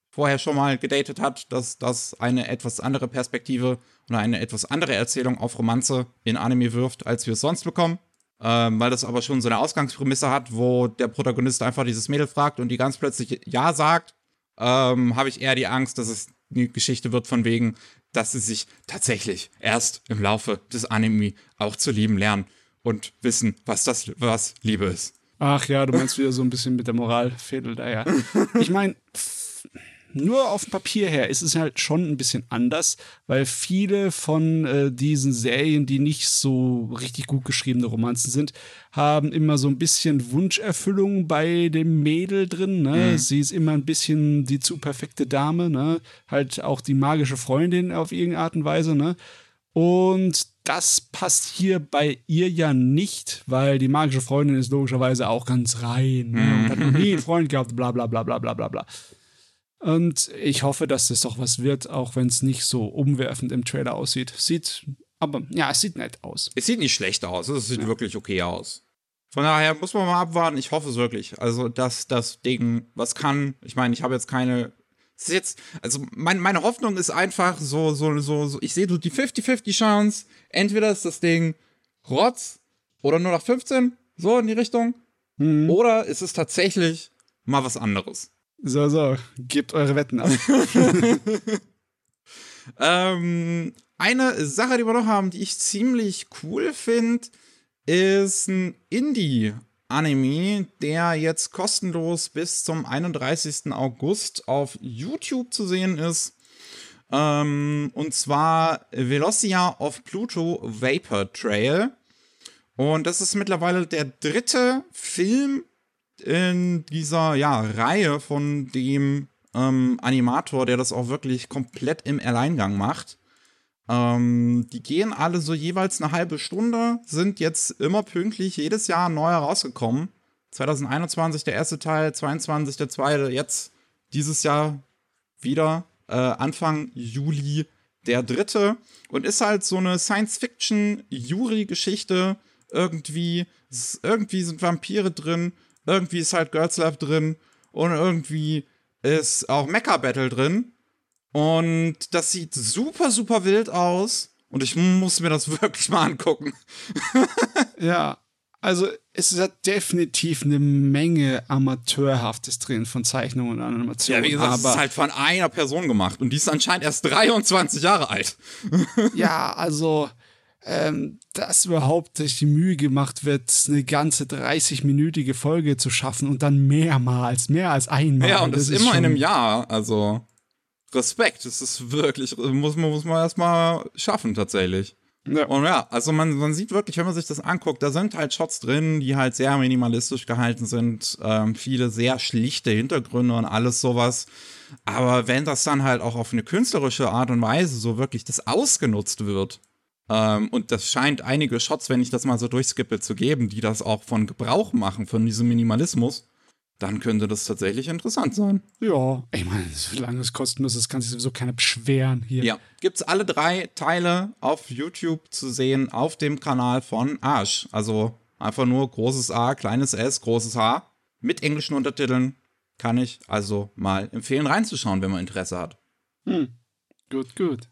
vorher schon mal gedatet hat, dass das eine etwas andere Perspektive oder eine etwas andere Erzählung auf Romanze in Anime wirft, als wir es sonst bekommen ähm, weil das aber schon so eine Ausgangsprämisse hat, wo der Protagonist einfach dieses Mädel fragt und die ganz plötzlich Ja sagt, ähm, habe ich eher die Angst, dass es eine Geschichte wird von wegen, dass sie sich tatsächlich erst im Laufe des Anime auch zu lieben lernen und wissen, was das, was Liebe ist. Ach ja, du meinst wieder so ein bisschen mit der Moralfädel da, ja. Ich meine, nur auf dem Papier her ist es halt schon ein bisschen anders, weil viele von äh, diesen Serien, die nicht so richtig gut geschriebene Romanzen sind, haben immer so ein bisschen Wunscherfüllung bei dem Mädel drin. Ne? Mhm. Sie ist immer ein bisschen die zu perfekte Dame, ne? halt auch die magische Freundin auf irgendeine Art und Weise. Ne? Und das passt hier bei ihr ja nicht, weil die magische Freundin ist logischerweise auch ganz rein ne? und hat noch nie einen Freund gehabt, bla bla bla bla bla bla bla. Und ich hoffe, dass das doch was wird, auch wenn es nicht so umwerfend im Trailer aussieht. Sieht, aber ja, es sieht nett aus. Es sieht nicht schlecht aus, es sieht ja. wirklich okay aus. Von daher muss man mal abwarten. Ich hoffe es wirklich. Also, dass das Ding was kann. Ich meine, ich habe jetzt keine. Es ist jetzt, also mein, meine Hoffnung ist einfach so, so, so, so ich sehe so die 50-50 Chance. Entweder ist das Ding Rotz oder nur nach 15, so in die Richtung. Mhm. Oder ist es tatsächlich mal was anderes. So, so, gebt eure Wetten ab. ähm, eine Sache, die wir noch haben, die ich ziemlich cool finde, ist ein Indie-Anime, der jetzt kostenlos bis zum 31. August auf YouTube zu sehen ist. Ähm, und zwar Velocia of Pluto Vapor Trail. Und das ist mittlerweile der dritte Film in dieser ja, Reihe von dem ähm, Animator, der das auch wirklich komplett im Alleingang macht. Ähm, die gehen alle so jeweils eine halbe Stunde, sind jetzt immer pünktlich jedes Jahr neu herausgekommen. 2021 der erste Teil, 22 der zweite, jetzt dieses Jahr wieder äh, Anfang Juli der dritte und ist halt so eine Science-Fiction-Jury-Geschichte irgendwie. Irgendwie sind Vampire drin irgendwie ist halt Girls Love drin und irgendwie ist auch Mecha Battle drin. Und das sieht super, super wild aus. Und ich muss mir das wirklich mal angucken. ja, also es hat definitiv eine Menge Amateurhaftes drin von Zeichnungen und Animationen. Ja, wie gesagt, aber es ist halt von einer Person gemacht und die ist anscheinend erst 23 Jahre alt. ja, also ähm, dass überhaupt sich die Mühe gemacht wird, eine ganze 30-minütige Folge zu schaffen und dann mehrmals, mehr als einmal. Ja, und das, das ist immer in einem Jahr, also Respekt. Das ist wirklich, muss man, muss man erstmal schaffen, tatsächlich. Ja. Und ja, also man, man sieht wirklich, wenn man sich das anguckt, da sind halt Shots drin, die halt sehr minimalistisch gehalten sind, ähm, viele sehr schlichte Hintergründe und alles sowas. Aber wenn das dann halt auch auf eine künstlerische Art und Weise so wirklich das ausgenutzt wird, ähm, und das scheint einige Shots, wenn ich das mal so durchskippe, zu geben, die das auch von Gebrauch machen, von diesem Minimalismus, dann könnte das tatsächlich interessant sein. Ja, ich meine, solange es kostenlos ist, kann sich sowieso keiner beschweren hier. Ja, gibt es alle drei Teile auf YouTube zu sehen auf dem Kanal von Arsch. Also einfach nur großes A, kleines S, großes H mit englischen Untertiteln. Kann ich also mal empfehlen, reinzuschauen, wenn man Interesse hat. Hm. Gut, gut.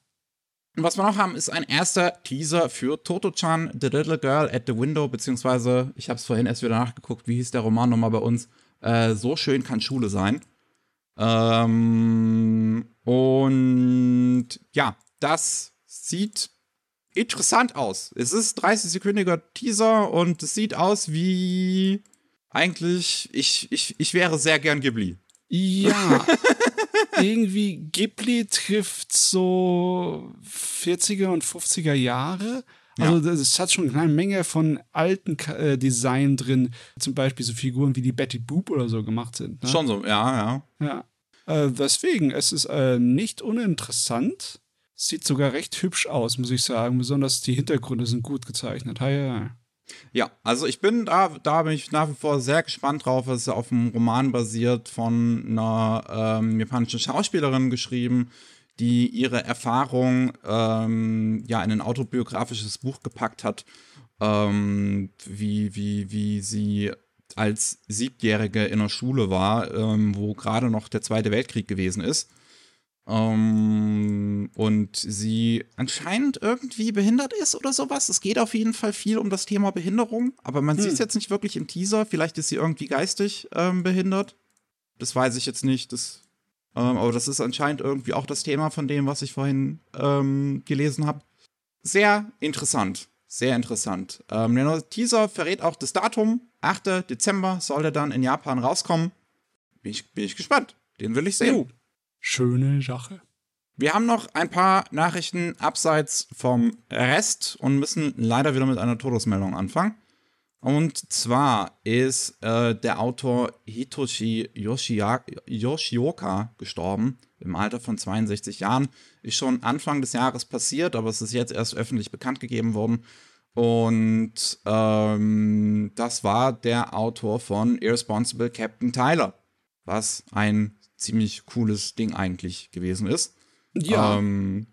Und was wir noch haben, ist ein erster Teaser für Toto-chan, The Little Girl at the Window, beziehungsweise, ich habe es vorhin erst wieder nachgeguckt, wie hieß der Roman nochmal bei uns? Äh, so schön kann Schule sein. Ähm, und ja, das sieht interessant aus. Es ist 30-sekündiger Teaser und es sieht aus wie eigentlich, ich, ich, ich wäre sehr gern Ghibli. Ja, irgendwie Ghibli trifft so 40er und 50er Jahre. Also ja. es hat schon eine Menge von alten äh, Design drin, zum Beispiel so Figuren wie die Betty Boop oder so gemacht sind. Ne? Schon so, ja, ja. Ja. Äh, deswegen, es ist äh, nicht uninteressant. Sieht sogar recht hübsch aus, muss ich sagen. Besonders die Hintergründe sind gut gezeichnet. Hi, hi. Ja, also ich bin da, da bin ich nach wie vor sehr gespannt drauf. Es ist auf einem Roman basiert von einer ähm, japanischen Schauspielerin geschrieben, die ihre Erfahrung ähm, ja in ein autobiografisches Buch gepackt hat, ähm, wie, wie, wie sie als Siebjährige in der Schule war, ähm, wo gerade noch der Zweite Weltkrieg gewesen ist. Ähm, und sie anscheinend irgendwie behindert ist oder sowas. Es geht auf jeden Fall viel um das Thema Behinderung, aber man hm. sieht es jetzt nicht wirklich im Teaser. Vielleicht ist sie irgendwie geistig ähm, behindert. Das weiß ich jetzt nicht. Das ähm, aber das ist anscheinend irgendwie auch das Thema von dem, was ich vorhin ähm, gelesen habe. Sehr interessant. Sehr interessant. Ähm, der Teaser verrät auch das Datum. 8. Dezember soll er dann in Japan rauskommen. Bin ich, bin ich gespannt. Den will ich sehen. Oh, schöne Sache. Wir haben noch ein paar Nachrichten abseits vom Rest und müssen leider wieder mit einer Todesmeldung anfangen. Und zwar ist äh, der Autor Hitoshi Yoshioka gestorben im Alter von 62 Jahren. Ist schon Anfang des Jahres passiert, aber es ist jetzt erst öffentlich bekannt gegeben worden. Und ähm, das war der Autor von Irresponsible Captain Tyler, was ein ziemlich cooles Ding eigentlich gewesen ist. Ja. Ähm,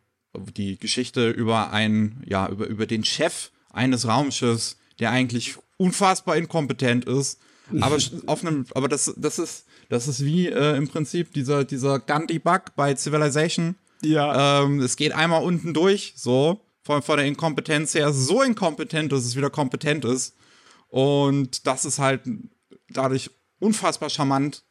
die Geschichte über einen, ja, über, über den Chef eines Raumschiffs, der eigentlich unfassbar inkompetent ist. Aber auf einem, aber das, das ist, das ist wie äh, im Prinzip dieser, dieser Gandhi-Bug bei Civilization. Ja. Ähm, es geht einmal unten durch, so, von, von der Inkompetenz her, so inkompetent, dass es wieder kompetent ist. Und das ist halt dadurch unfassbar charmant.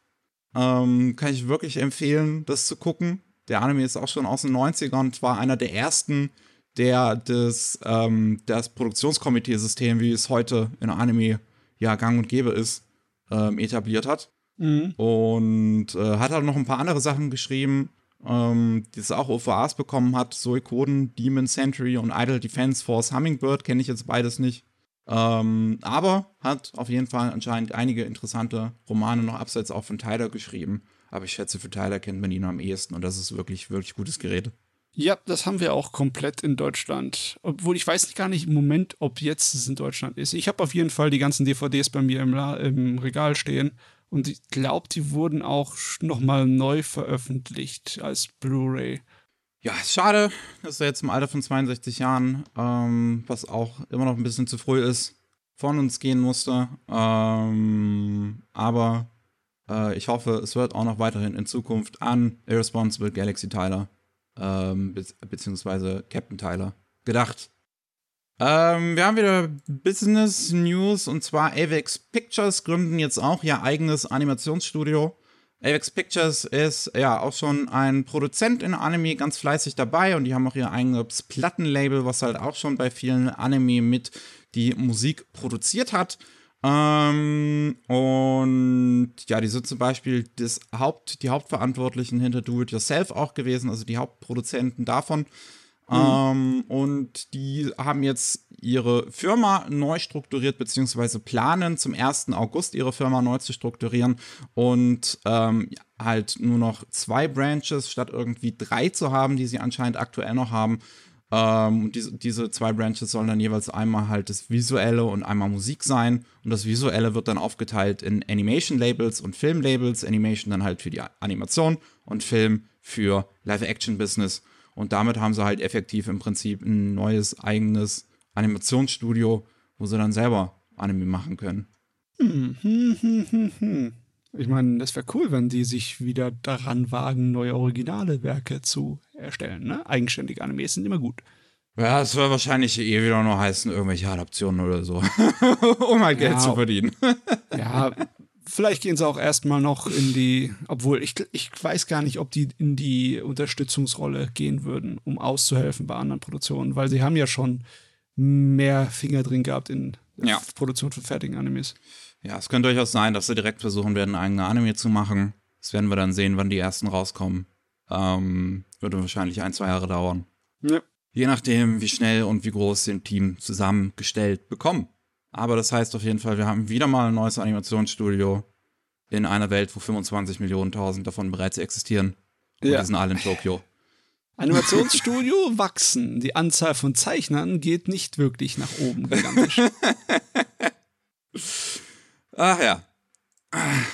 Ähm, kann ich wirklich empfehlen, das zu gucken. Der Anime ist auch schon aus den 90ern und war einer der ersten, der das, ähm, das Produktionskomitee-System, wie es heute in Anime ja gang und gäbe ist, ähm, etabliert hat. Mhm. Und äh, hat halt noch ein paar andere Sachen geschrieben, ähm, die es auch OVAs bekommen hat. Suikoden, Demon Sentry und Idle Defense Force Hummingbird kenne ich jetzt beides nicht. Ähm, aber hat auf jeden Fall anscheinend einige interessante Romane noch abseits auch von Tyler geschrieben. Aber ich schätze, für Tyler kennt man ihn am ehesten und das ist wirklich, wirklich gutes Gerät. Ja, das haben wir auch komplett in Deutschland. Obwohl ich weiß gar nicht im Moment, ob jetzt es in Deutschland ist. Ich habe auf jeden Fall die ganzen DVDs bei mir im, im Regal stehen. Und ich glaube, die wurden auch nochmal neu veröffentlicht als Blu-ray. Ja, ist schade, dass er jetzt im Alter von 62 Jahren, ähm, was auch immer noch ein bisschen zu früh ist, von uns gehen musste. Ähm, aber äh, ich hoffe, es wird auch noch weiterhin in Zukunft an Irresponsible Galaxy Tyler ähm, be beziehungsweise Captain Tyler gedacht. Ähm, wir haben wieder Business News und zwar Avex Pictures gründen jetzt auch ihr eigenes Animationsstudio. Avex Pictures ist ja auch schon ein Produzent in Anime ganz fleißig dabei und die haben auch ihr eigenes Plattenlabel, was halt auch schon bei vielen Anime mit die Musik produziert hat. Ähm, und ja, die sind zum Beispiel das Haupt, die Hauptverantwortlichen hinter Do It Yourself auch gewesen, also die Hauptproduzenten davon. Mhm. Ähm, und die haben jetzt ihre Firma neu strukturiert, beziehungsweise planen zum 1. August ihre Firma neu zu strukturieren und ähm, halt nur noch zwei Branches statt irgendwie drei zu haben, die sie anscheinend aktuell noch haben. Ähm, diese, diese zwei Branches sollen dann jeweils einmal halt das Visuelle und einmal Musik sein. Und das Visuelle wird dann aufgeteilt in Animation-Labels und Film-Labels. Animation dann halt für die Animation und Film für Live-Action-Business. Und damit haben sie halt effektiv im Prinzip ein neues eigenes Animationsstudio, wo sie dann selber Anime machen können. Hm, hm, hm. Ich meine, das wäre cool, wenn die sich wieder daran wagen, neue originale Werke zu erstellen. Ne? Eigenständige Animes sind immer gut. Ja, es wird wahrscheinlich eh wieder nur heißen, irgendwelche Adaptionen oder so, um halt Geld ja, zu verdienen. ja, vielleicht gehen sie auch erstmal noch in die, obwohl ich, ich weiß gar nicht, ob die in die Unterstützungsrolle gehen würden, um auszuhelfen bei anderen Produktionen, weil sie haben ja schon mehr Finger drin gehabt in ja. Produktion von fertigen Animes. Ja, es könnte durchaus sein, dass sie direkt versuchen werden, eigene Anime zu machen. Das werden wir dann sehen, wann die ersten rauskommen. Ähm, würde wahrscheinlich ein, zwei Jahre dauern. Ja. Je nachdem, wie schnell und wie groß sie ein Team zusammengestellt bekommen. Aber das heißt auf jeden Fall, wir haben wieder mal ein neues Animationsstudio in einer Welt, wo 25 Millionen tausend davon bereits existieren. Und ja. die sind alle in Tokio. Animationsstudio wachsen. Die Anzahl von Zeichnern geht nicht wirklich nach oben gigantisch. Ach ja.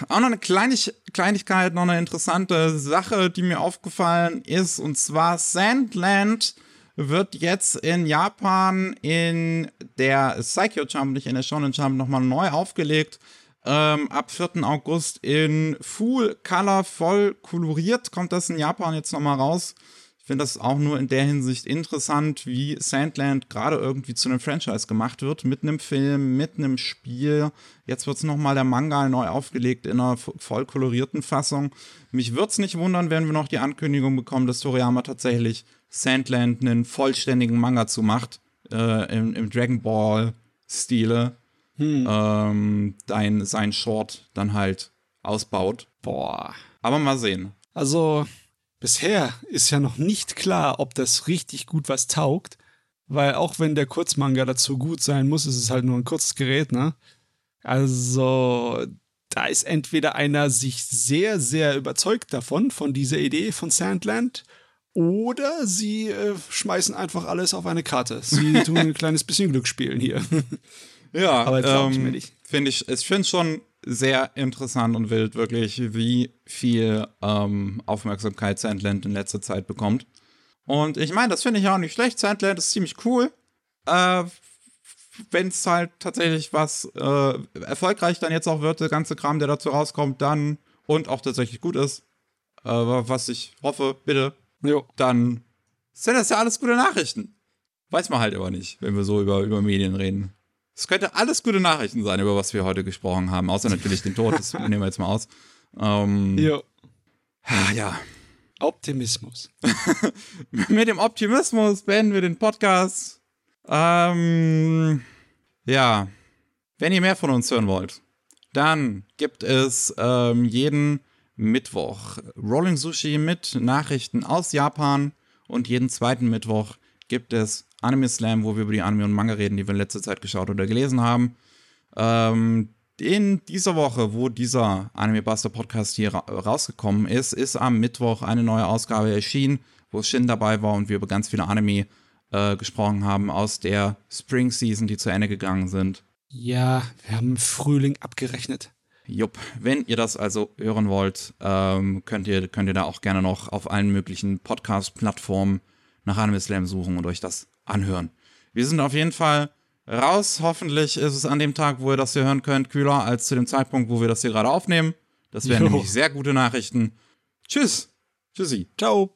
Auch noch eine Kleinig Kleinigkeit, noch eine interessante Sache, die mir aufgefallen ist, und zwar Sandland wird jetzt in Japan in der Psycho Jump, nicht in der Shonen Jump, nochmal neu aufgelegt. Ähm, ab 4. August in Full Color, voll koloriert, kommt das in Japan jetzt nochmal raus. Ich finde das auch nur in der Hinsicht interessant, wie Sandland gerade irgendwie zu einem Franchise gemacht wird, mit einem Film, mit einem Spiel. Jetzt wird es nochmal der Manga neu aufgelegt in einer voll kolorierten Fassung. Mich würde es nicht wundern, wenn wir noch die Ankündigung bekommen, dass Toriyama tatsächlich Sandland einen vollständigen Manga zu macht, äh, im, im, Dragon Ball-Stile. Hm. Ähm, dein, sein Short dann halt ausbaut. Boah. Aber mal sehen. Also, bisher ist ja noch nicht klar, ob das richtig gut was taugt, weil auch wenn der Kurzmanga dazu gut sein muss, ist es halt nur ein kurzes Gerät, ne? Also, da ist entweder einer sich sehr, sehr überzeugt davon, von dieser Idee von Sandland, oder sie äh, schmeißen einfach alles auf eine Karte. Sie tun ein kleines bisschen Glück spielen hier. Ja, aber ähm, ich mir nicht. Finde ich, ich finde schon sehr interessant und wild, wirklich, wie viel ähm, Aufmerksamkeit Sandland in letzter Zeit bekommt. Und ich meine, das finde ich auch nicht schlecht. Sandland ist ziemlich cool. Äh, Wenn es halt tatsächlich was äh, erfolgreich dann jetzt auch wird, der ganze Kram, der dazu rauskommt, dann und auch tatsächlich gut ist, äh, was ich hoffe, bitte, jo. dann sind das ja alles gute Nachrichten. Weiß man halt aber nicht, wenn wir so über, über Medien reden. Es könnte alles gute Nachrichten sein, über was wir heute gesprochen haben, außer natürlich den Tod, das nehmen wir jetzt mal aus. Ähm, ja. Ja. Optimismus. Mit dem Optimismus beenden wir den Podcast. Ähm, ja. Wenn ihr mehr von uns hören wollt, dann gibt es ähm, jeden Mittwoch Rolling Sushi mit Nachrichten aus Japan und jeden zweiten Mittwoch gibt es Anime Slam, wo wir über die Anime und Manga reden, die wir in letzter Zeit geschaut oder gelesen haben. Ähm, in dieser Woche, wo dieser Anime Buster Podcast hier ra rausgekommen ist, ist am Mittwoch eine neue Ausgabe erschienen, wo Shin dabei war und wir über ganz viele Anime äh, gesprochen haben aus der Spring Season, die zu Ende gegangen sind. Ja, wir haben Frühling abgerechnet. Jupp, wenn ihr das also hören wollt, ähm, könnt, ihr, könnt ihr da auch gerne noch auf allen möglichen Podcast-Plattformen nach Anime Slam suchen und euch das anhören. Wir sind auf jeden Fall raus. Hoffentlich ist es an dem Tag, wo ihr das hier hören könnt, kühler als zu dem Zeitpunkt, wo wir das hier gerade aufnehmen. Das wären jo. nämlich sehr gute Nachrichten. Tschüss. Tschüssi. Ciao.